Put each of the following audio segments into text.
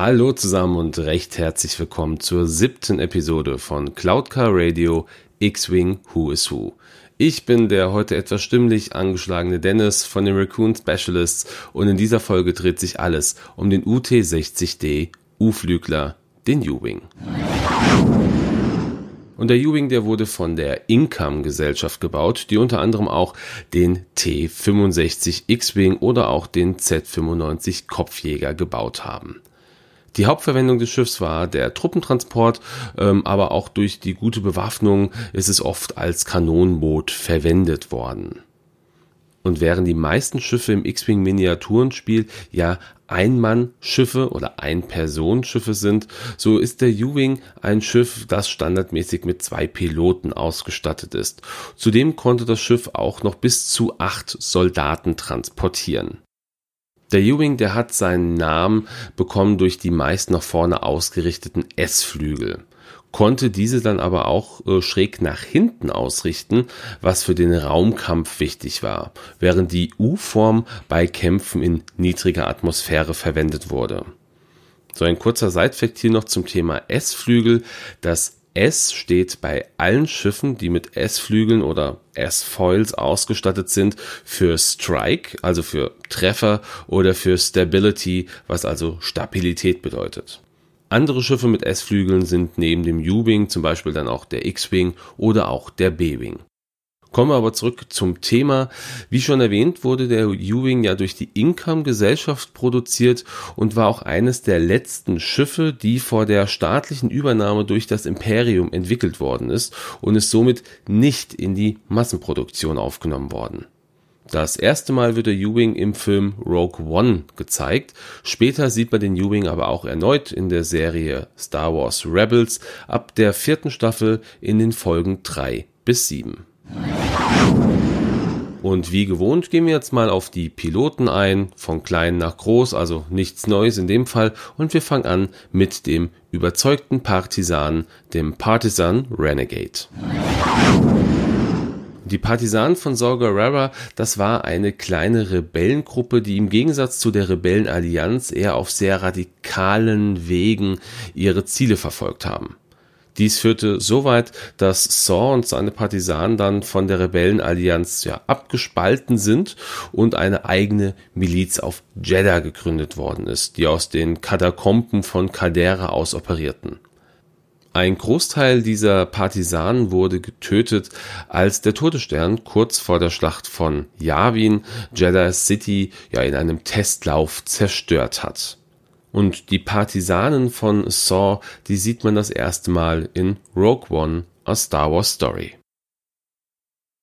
Hallo zusammen und recht herzlich willkommen zur siebten Episode von Cloud Car Radio X-Wing Who is Who. Ich bin der heute etwas stimmlich angeschlagene Dennis von den Raccoon Specialists und in dieser Folge dreht sich alles um den UT-60D U-Flügler, den U-Wing. Und der U-Wing, der wurde von der Income Gesellschaft gebaut, die unter anderem auch den T65 X-Wing oder auch den Z95 Kopfjäger gebaut haben. Die Hauptverwendung des Schiffs war der Truppentransport, ähm, aber auch durch die gute Bewaffnung ist es oft als Kanonenboot verwendet worden. Und während die meisten Schiffe im X-Wing Miniaturenspiel ja Ein-Mann-Schiffe oder Ein-Personen-Schiffe sind, so ist der U-Wing ein Schiff, das standardmäßig mit zwei Piloten ausgestattet ist. Zudem konnte das Schiff auch noch bis zu acht Soldaten transportieren. Der U-Wing, der hat seinen Namen bekommen durch die meist nach vorne ausgerichteten S-Flügel konnte diese dann aber auch äh, schräg nach hinten ausrichten, was für den Raumkampf wichtig war, während die U-Form bei Kämpfen in niedriger Atmosphäre verwendet wurde. So ein kurzer Seitfakt hier noch zum Thema S-Flügel. Das S steht bei allen Schiffen, die mit S-Flügeln oder S-Foils ausgestattet sind, für Strike, also für Treffer, oder für Stability, was also Stabilität bedeutet. Andere Schiffe mit S-Flügeln sind neben dem U-Wing zum Beispiel dann auch der X-Wing oder auch der B-Wing. Kommen wir aber zurück zum Thema. Wie schon erwähnt, wurde der U-Wing ja durch die Income-Gesellschaft produziert und war auch eines der letzten Schiffe, die vor der staatlichen Übernahme durch das Imperium entwickelt worden ist und ist somit nicht in die Massenproduktion aufgenommen worden. Das erste Mal wird der U-Wing im Film Rogue One gezeigt. Später sieht man den U-Wing aber auch erneut in der Serie Star Wars Rebels ab der vierten Staffel in den Folgen drei bis sieben. Und wie gewohnt gehen wir jetzt mal auf die Piloten ein, von klein nach groß, also nichts Neues in dem Fall. Und wir fangen an mit dem überzeugten Partisan, dem Partisan Renegade. Die Partisanen von Saw Gerrera, das war eine kleine Rebellengruppe, die im Gegensatz zu der Rebellenallianz eher auf sehr radikalen Wegen ihre Ziele verfolgt haben. Dies führte so weit, dass Saw und seine Partisanen dann von der Rebellenallianz ja abgespalten sind und eine eigene Miliz auf Jeddah gegründet worden ist, die aus den Katakomben von Caldera aus operierten. Ein Großteil dieser Partisanen wurde getötet, als der Todesstern kurz vor der Schlacht von Yavin Jeddah City ja in einem Testlauf zerstört hat. Und die Partisanen von Saw, die sieht man das erste Mal in Rogue One, a Star Wars Story.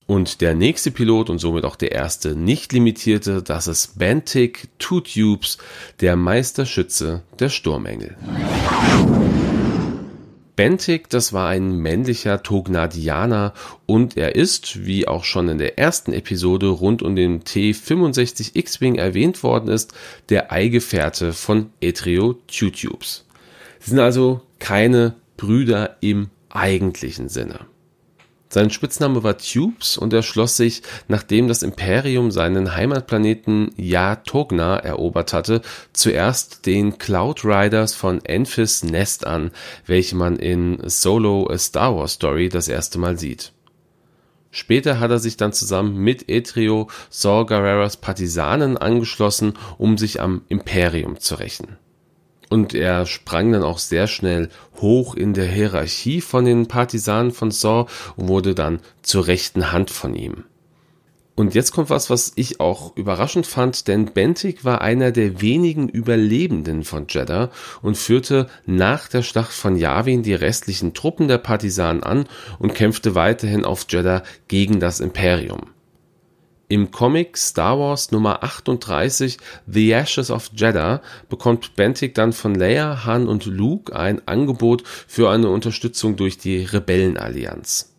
Und der nächste Pilot und somit auch der erste nicht limitierte, das ist Bantic Two Tubes, der Meisterschütze der Sturmengel. Bentig, das war ein männlicher Tognadianer und er ist, wie auch schon in der ersten Episode rund um den T65 X-Wing erwähnt worden ist, der Eigefährte von Etreo Tutubes. Sie sind also keine Brüder im eigentlichen Sinne. Sein Spitzname war Tubes und er schloss sich, nachdem das Imperium seinen Heimatplaneten Ja-Togna erobert hatte, zuerst den Cloud Riders von Enfys Nest an, welche man in Solo A Star Wars Story das erste Mal sieht. Später hat er sich dann zusammen mit Etrio Saw Gerreras Partisanen angeschlossen, um sich am Imperium zu rächen. Und er sprang dann auch sehr schnell hoch in der Hierarchie von den Partisanen von Saw und wurde dann zur rechten Hand von ihm. Und jetzt kommt was, was ich auch überraschend fand, denn Bentig war einer der wenigen Überlebenden von Jeddah und führte nach der Schlacht von Yavin die restlichen Truppen der Partisanen an und kämpfte weiterhin auf Jeddah gegen das Imperium. Im Comic Star Wars Nummer 38 The Ashes of Jeddah bekommt Bentig dann von Leia, Han und Luke ein Angebot für eine Unterstützung durch die Rebellenallianz.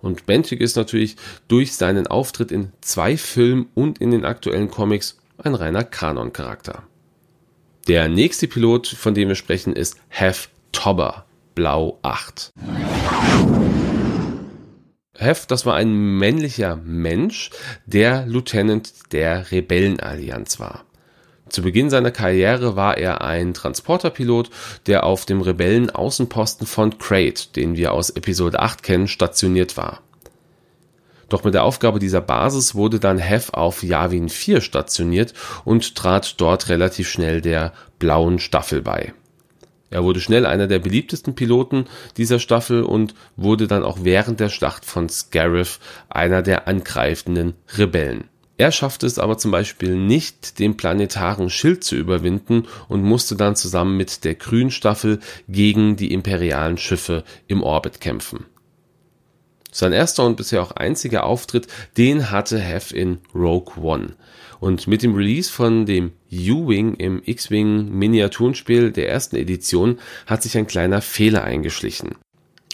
Und Bentig ist natürlich durch seinen Auftritt in zwei Filmen und in den aktuellen Comics ein reiner Kanon-Charakter. Der nächste Pilot, von dem wir sprechen, ist Hef Tobber, Blau 8. Hef, das war ein männlicher Mensch, der Lieutenant der Rebellenallianz war. Zu Beginn seiner Karriere war er ein Transporterpilot, der auf dem Rebellen-Außenposten von Crate, den wir aus Episode 8 kennen, stationiert war. Doch mit der Aufgabe dieser Basis wurde dann Hef auf Yavin 4 stationiert und trat dort relativ schnell der blauen Staffel bei. Er wurde schnell einer der beliebtesten Piloten dieser Staffel und wurde dann auch während der Schlacht von Scarif einer der angreifenden Rebellen. Er schaffte es aber zum Beispiel nicht, den planetaren Schild zu überwinden und musste dann zusammen mit der Grünstaffel gegen die imperialen Schiffe im Orbit kämpfen. Sein erster und bisher auch einziger Auftritt, den hatte Hef in Rogue One. Und mit dem Release von dem U-Wing im X-Wing Miniaturenspiel der ersten Edition hat sich ein kleiner Fehler eingeschlichen.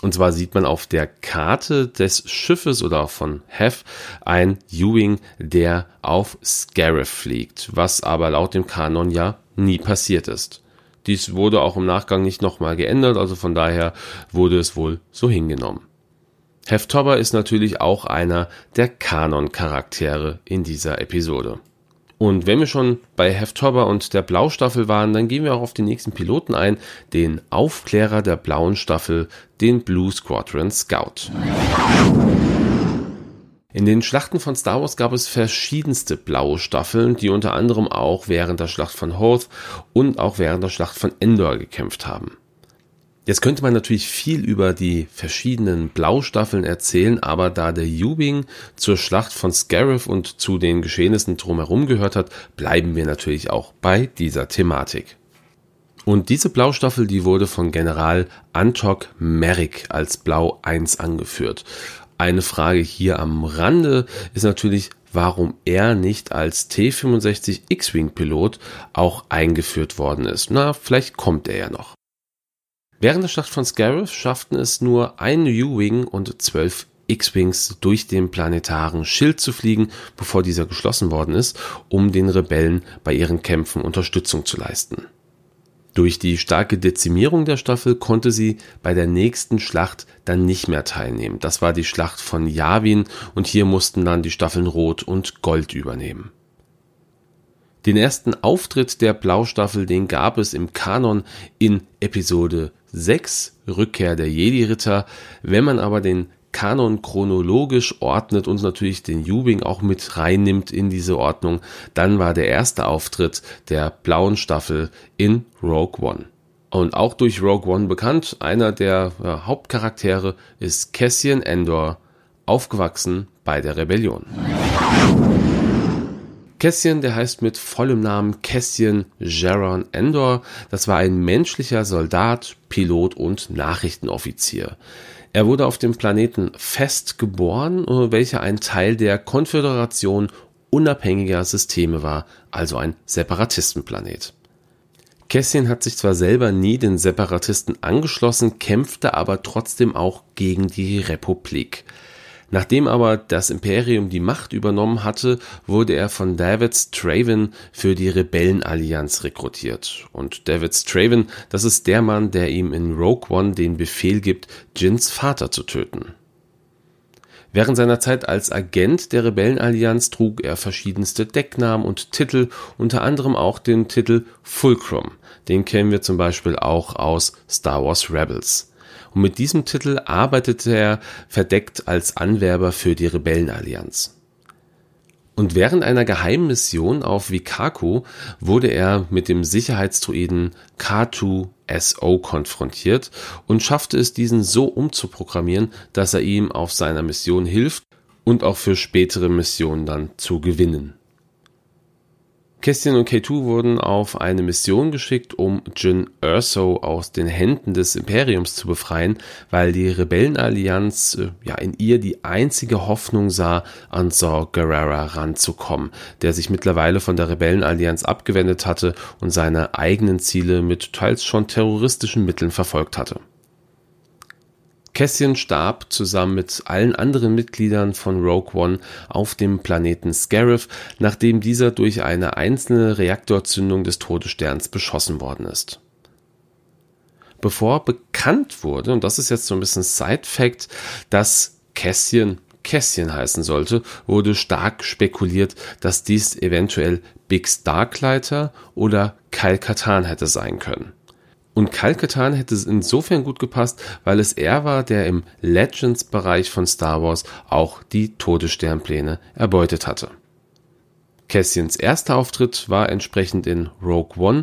Und zwar sieht man auf der Karte des Schiffes oder von Hef ein U-Wing, der auf Scarif fliegt, was aber laut dem Kanon ja nie passiert ist. Dies wurde auch im Nachgang nicht nochmal geändert, also von daher wurde es wohl so hingenommen. Heftobber ist natürlich auch einer der Kanon-Charaktere in dieser Episode. Und wenn wir schon bei Heftobber und der Blaustaffel waren, dann gehen wir auch auf den nächsten Piloten ein, den Aufklärer der blauen Staffel, den Blue Squadron Scout. In den Schlachten von Star Wars gab es verschiedenste blaue Staffeln, die unter anderem auch während der Schlacht von Hoth und auch während der Schlacht von Endor gekämpft haben. Jetzt könnte man natürlich viel über die verschiedenen Blaustaffeln erzählen, aber da der U-Wing zur Schlacht von Scarif und zu den Geschehnissen drumherum gehört hat, bleiben wir natürlich auch bei dieser Thematik. Und diese Blaustaffel, die wurde von General Antok Merrick als Blau 1 angeführt. Eine Frage hier am Rande ist natürlich, warum er nicht als T65 X-Wing Pilot auch eingeführt worden ist. Na, vielleicht kommt er ja noch. Während der Schlacht von Scarif schafften es nur ein U-Wing und zwölf X-Wings durch den planetaren Schild zu fliegen, bevor dieser geschlossen worden ist, um den Rebellen bei ihren Kämpfen Unterstützung zu leisten. Durch die starke Dezimierung der Staffel konnte sie bei der nächsten Schlacht dann nicht mehr teilnehmen. Das war die Schlacht von Yavin und hier mussten dann die Staffeln Rot und Gold übernehmen. Den ersten Auftritt der Blaustaffel, den gab es im Kanon in Episode 6, Rückkehr der Jedi-Ritter. Wenn man aber den Kanon chronologisch ordnet und natürlich den Jubing auch mit reinnimmt in diese Ordnung, dann war der erste Auftritt der blauen Staffel in Rogue One. Und auch durch Rogue One bekannt, einer der ja, Hauptcharaktere ist Cassian Endor, aufgewachsen bei der Rebellion. Cassian, der heißt mit vollem Namen Cassian Jaron Endor. Das war ein menschlicher Soldat, Pilot und Nachrichtenoffizier. Er wurde auf dem Planeten Fest geboren, welcher ein Teil der Konföderation unabhängiger Systeme war, also ein Separatistenplanet. Cassian hat sich zwar selber nie den Separatisten angeschlossen, kämpfte aber trotzdem auch gegen die Republik. Nachdem aber das Imperium die Macht übernommen hatte, wurde er von David Straven für die Rebellenallianz rekrutiert. Und David Straven, das ist der Mann, der ihm in Rogue One den Befehl gibt, Jins Vater zu töten. Während seiner Zeit als Agent der Rebellenallianz trug er verschiedenste Decknamen und Titel, unter anderem auch den Titel Fulcrum. Den kennen wir zum Beispiel auch aus Star Wars Rebels und mit diesem Titel arbeitete er verdeckt als Anwerber für die Rebellenallianz. Und während einer geheimen Mission auf Vikaku wurde er mit dem Sicherheitsdruiden K2SO konfrontiert und schaffte es, diesen so umzuprogrammieren, dass er ihm auf seiner Mission hilft und auch für spätere Missionen dann zu gewinnen. Kästchen und K2 wurden auf eine Mission geschickt, um Jin Erso aus den Händen des Imperiums zu befreien, weil die Rebellenallianz äh, ja in ihr die einzige Hoffnung sah, an Saw Gerrera ranzukommen, der sich mittlerweile von der Rebellenallianz abgewendet hatte und seine eigenen Ziele mit teils schon terroristischen Mitteln verfolgt hatte. Cassian starb zusammen mit allen anderen Mitgliedern von Rogue One auf dem Planeten Scarif, nachdem dieser durch eine einzelne Reaktorzündung des Todessterns beschossen worden ist. Bevor bekannt wurde, und das ist jetzt so ein bisschen Side-Fact, dass Cassian Cassian heißen sollte, wurde stark spekuliert, dass dies eventuell Big Starklighter oder Kyle Katan hätte sein können. Und Kyle Katarn hätte es insofern gut gepasst, weil es er war, der im Legends-Bereich von Star Wars auch die Todessternpläne erbeutet hatte. Cassians erster Auftritt war entsprechend in Rogue One,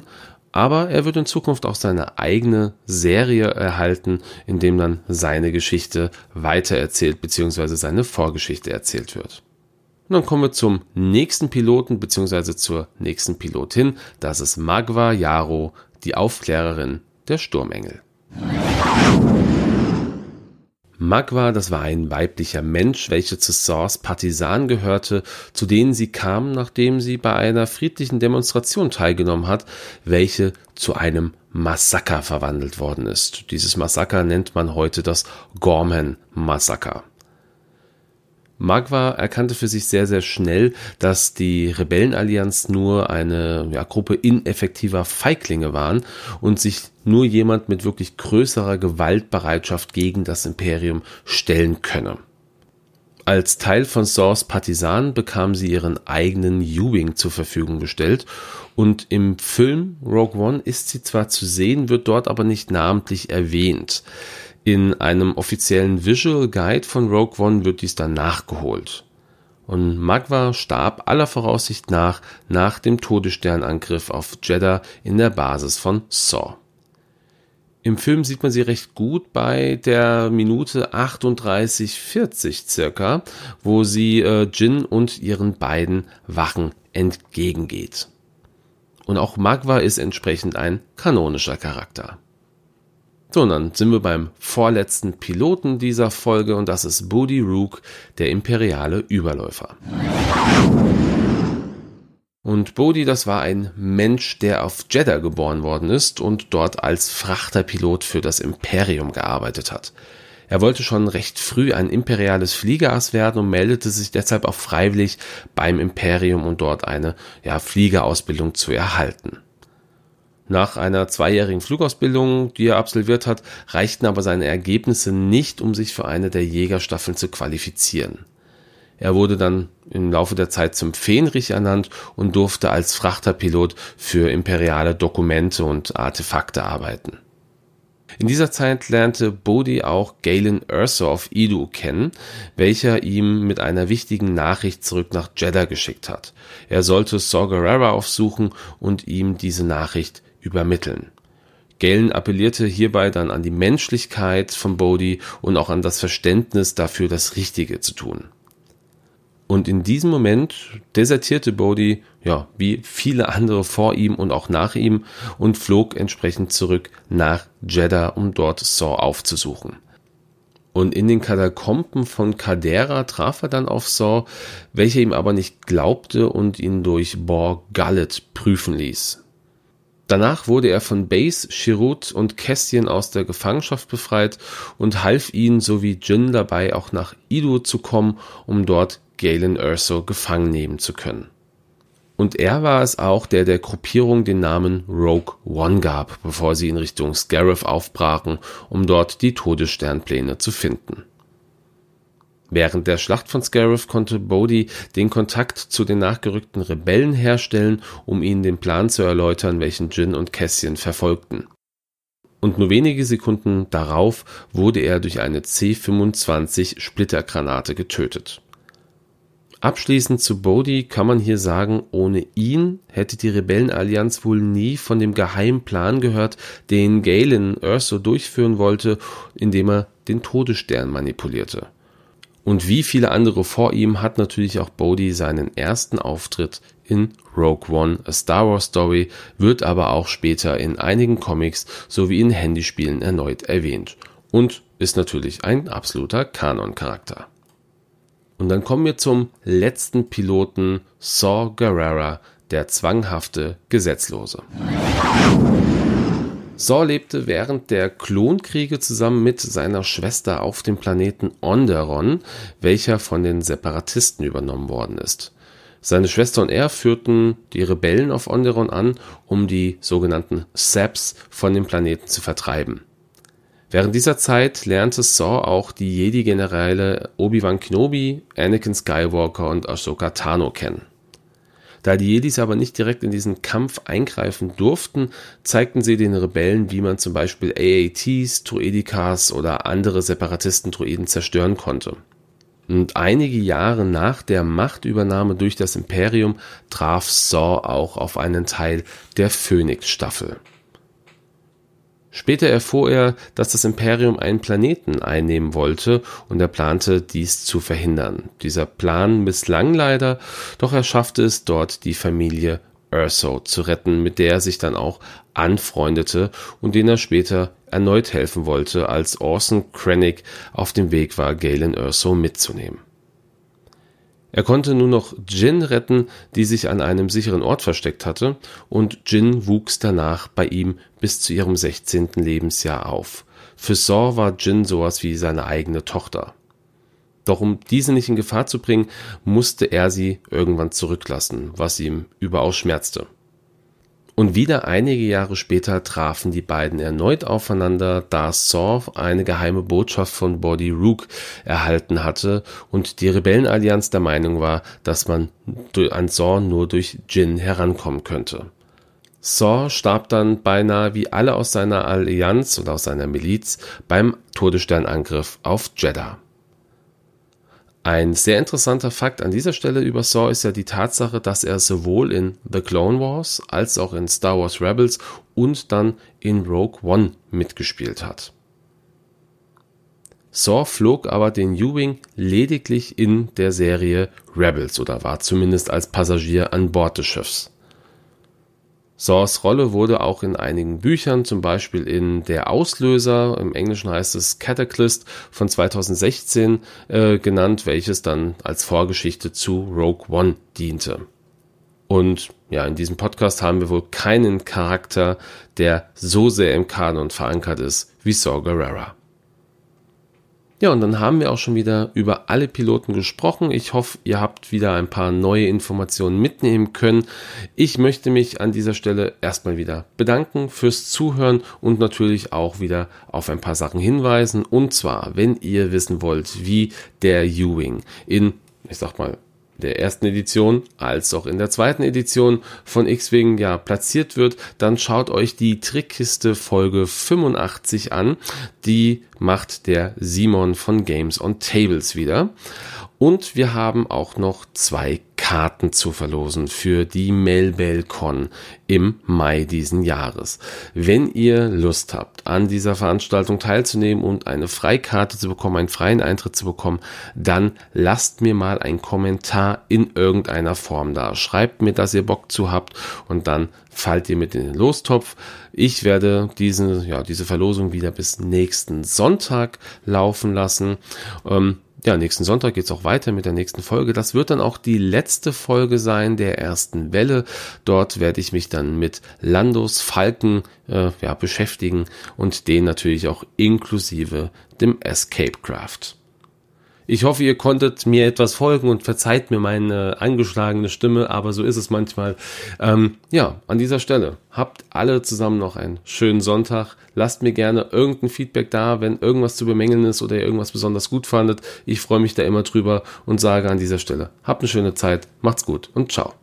aber er wird in Zukunft auch seine eigene Serie erhalten, in dem dann seine Geschichte weitererzählt bzw. seine Vorgeschichte erzählt wird. Und dann kommen wir zum nächsten Piloten bzw. zur nächsten Pilotin. Das ist Magwa Yaro, die Aufklärerin der Sturmengel. Magwa, das war ein weiblicher Mensch, welcher zu Saws Partisanen gehörte, zu denen sie kam, nachdem sie bei einer friedlichen Demonstration teilgenommen hat, welche zu einem Massaker verwandelt worden ist. Dieses Massaker nennt man heute das Gorman-Massaker. Magwa erkannte für sich sehr, sehr schnell, dass die Rebellenallianz nur eine ja, Gruppe ineffektiver Feiglinge waren und sich nur jemand mit wirklich größerer Gewaltbereitschaft gegen das Imperium stellen könne. Als Teil von Saws Partisanen bekam sie ihren eigenen U-Wing zur Verfügung gestellt und im Film Rogue One ist sie zwar zu sehen, wird dort aber nicht namentlich erwähnt. In einem offiziellen Visual Guide von Rogue One wird dies dann nachgeholt. Und Magwa starb aller Voraussicht nach nach dem Todessternangriff auf Jeddah in der Basis von Saw. Im Film sieht man sie recht gut bei der Minute 38,40 circa, wo sie äh, Jin und ihren beiden Wachen entgegengeht. Und auch Magwa ist entsprechend ein kanonischer Charakter. So, und dann sind wir beim vorletzten Piloten dieser Folge und das ist Booty Rook, der imperiale Überläufer. Und Bodhi, das war ein Mensch, der auf Jeddah geboren worden ist und dort als Frachterpilot für das Imperium gearbeitet hat. Er wollte schon recht früh ein imperiales Fliegerass werden und meldete sich deshalb auch freiwillig beim Imperium, um dort eine ja, Fliegerausbildung zu erhalten. Nach einer zweijährigen Flugausbildung, die er absolviert hat, reichten aber seine Ergebnisse nicht, um sich für eine der Jägerstaffeln zu qualifizieren. Er wurde dann im Laufe der Zeit zum Fähnrich ernannt und durfte als Frachterpilot für imperiale Dokumente und Artefakte arbeiten. In dieser Zeit lernte Bodhi auch Galen Erso auf Idu kennen, welcher ihm mit einer wichtigen Nachricht zurück nach Jeddah geschickt hat. Er sollte Saw Gerrera aufsuchen und ihm diese Nachricht übermitteln. Galen appellierte hierbei dann an die Menschlichkeit von Bodhi und auch an das Verständnis dafür, das Richtige zu tun. Und in diesem Moment desertierte Bodhi, ja, wie viele andere vor ihm und auch nach ihm und flog entsprechend zurück nach Jeddah, um dort Saw aufzusuchen. Und in den Katakomben von Kadera traf er dann auf Saw, welcher ihm aber nicht glaubte und ihn durch Bor Gullet prüfen ließ. Danach wurde er von Base, Chirut und Cassian aus der Gefangenschaft befreit und half ihnen sowie Jin dabei auch nach Idu zu kommen, um dort Galen Erso gefangen nehmen zu können. Und er war es auch, der der Gruppierung den Namen Rogue One gab, bevor sie in Richtung Scarif aufbrachen, um dort die Todessternpläne zu finden. Während der Schlacht von Scarif konnte Bodhi den Kontakt zu den nachgerückten Rebellen herstellen, um ihnen den Plan zu erläutern, welchen Jin und Cassian verfolgten. Und nur wenige Sekunden darauf wurde er durch eine C-25 Splittergranate getötet. Abschließend zu Bodhi kann man hier sagen, ohne ihn hätte die Rebellenallianz wohl nie von dem geheimen Plan gehört, den Galen Urso durchführen wollte, indem er den Todesstern manipulierte. Und wie viele andere vor ihm hat natürlich auch Bodhi seinen ersten Auftritt in Rogue One, A Star Wars Story, wird aber auch später in einigen Comics sowie in Handyspielen erneut erwähnt und ist natürlich ein absoluter Kanon-Charakter. Und dann kommen wir zum letzten Piloten, Saw Gerrera, der zwanghafte Gesetzlose. Saw lebte während der Klonkriege zusammen mit seiner Schwester auf dem Planeten Onderon, welcher von den Separatisten übernommen worden ist. Seine Schwester und er führten die Rebellen auf Onderon an, um die sogenannten Seps von dem Planeten zu vertreiben. Während dieser Zeit lernte Saw auch die Jedi-Generäle Obi-Wan Kenobi, Anakin Skywalker und Ahsoka Tano kennen. Da die Jedis aber nicht direkt in diesen Kampf eingreifen durften, zeigten sie den Rebellen, wie man zum Beispiel AATs, Druidikas oder andere Separatisten-Druiden zerstören konnte. Und einige Jahre nach der Machtübernahme durch das Imperium traf Saw auch auf einen Teil der Phoenix-Staffel. Später erfuhr er, dass das Imperium einen Planeten einnehmen wollte und er plante, dies zu verhindern. Dieser Plan misslang leider, doch er schaffte es dort, die Familie Urso zu retten, mit der er sich dann auch anfreundete und denen er später erneut helfen wollte, als Orson Krennic auf dem Weg war, Galen Urso mitzunehmen. Er konnte nur noch Jin retten, die sich an einem sicheren Ort versteckt hatte, und Jin wuchs danach bei ihm bis zu ihrem 16. Lebensjahr auf. Für Saw war Jin sowas wie seine eigene Tochter. Doch um diese nicht in Gefahr zu bringen, musste er sie irgendwann zurücklassen, was ihm überaus schmerzte. Und wieder einige Jahre später trafen die beiden erneut aufeinander, da Saw eine geheime Botschaft von Body Rook erhalten hatte und die Rebellenallianz der Meinung war, dass man an Saw nur durch Jin herankommen könnte. Saw starb dann beinahe wie alle aus seiner Allianz oder aus seiner Miliz beim Todessternangriff auf Jeddah. Ein sehr interessanter Fakt an dieser Stelle über Saw ist ja die Tatsache, dass er sowohl in The Clone Wars als auch in Star Wars Rebels und dann in Rogue One mitgespielt hat. Saw flog aber den U-Wing lediglich in der Serie Rebels oder war zumindest als Passagier an Bord des Schiffs. Saws Rolle wurde auch in einigen Büchern, zum Beispiel in Der Auslöser, im Englischen heißt es Cataclysm von 2016 äh, genannt, welches dann als Vorgeschichte zu Rogue One diente. Und ja, in diesem Podcast haben wir wohl keinen Charakter, der so sehr im Kanon verankert ist wie Saw Gerrera. Ja, und dann haben wir auch schon wieder über alle Piloten gesprochen. Ich hoffe, ihr habt wieder ein paar neue Informationen mitnehmen können. Ich möchte mich an dieser Stelle erstmal wieder bedanken fürs Zuhören und natürlich auch wieder auf ein paar Sachen hinweisen. Und zwar, wenn ihr wissen wollt, wie der U-Wing in, ich sag mal, der ersten Edition als auch in der zweiten Edition von X-Wing ja platziert wird, dann schaut euch die Trickkiste Folge 85 an. Die macht der Simon von Games on Tables wieder. Und wir haben auch noch zwei Karten zu verlosen für die Melbelcon im Mai diesen Jahres. Wenn ihr Lust habt, an dieser Veranstaltung teilzunehmen und eine Freikarte zu bekommen, einen freien Eintritt zu bekommen, dann lasst mir mal einen Kommentar in irgendeiner Form da. Schreibt mir, dass ihr Bock zu habt und dann fallt ihr mit in den Lostopf. Ich werde diese, ja, diese Verlosung wieder bis nächsten Sonntag laufen lassen. Ähm, ja, nächsten Sonntag geht's auch weiter mit der nächsten Folge. Das wird dann auch die letzte Folge sein der ersten Welle. Dort werde ich mich dann mit Landos Falken äh, ja, beschäftigen und den natürlich auch inklusive dem Escape Craft. Ich hoffe, ihr konntet mir etwas folgen und verzeiht mir meine angeschlagene Stimme, aber so ist es manchmal. Ähm, ja, an dieser Stelle habt alle zusammen noch einen schönen Sonntag. Lasst mir gerne irgendein Feedback da, wenn irgendwas zu bemängeln ist oder ihr irgendwas besonders gut fandet. Ich freue mich da immer drüber und sage an dieser Stelle, habt eine schöne Zeit, macht's gut und ciao.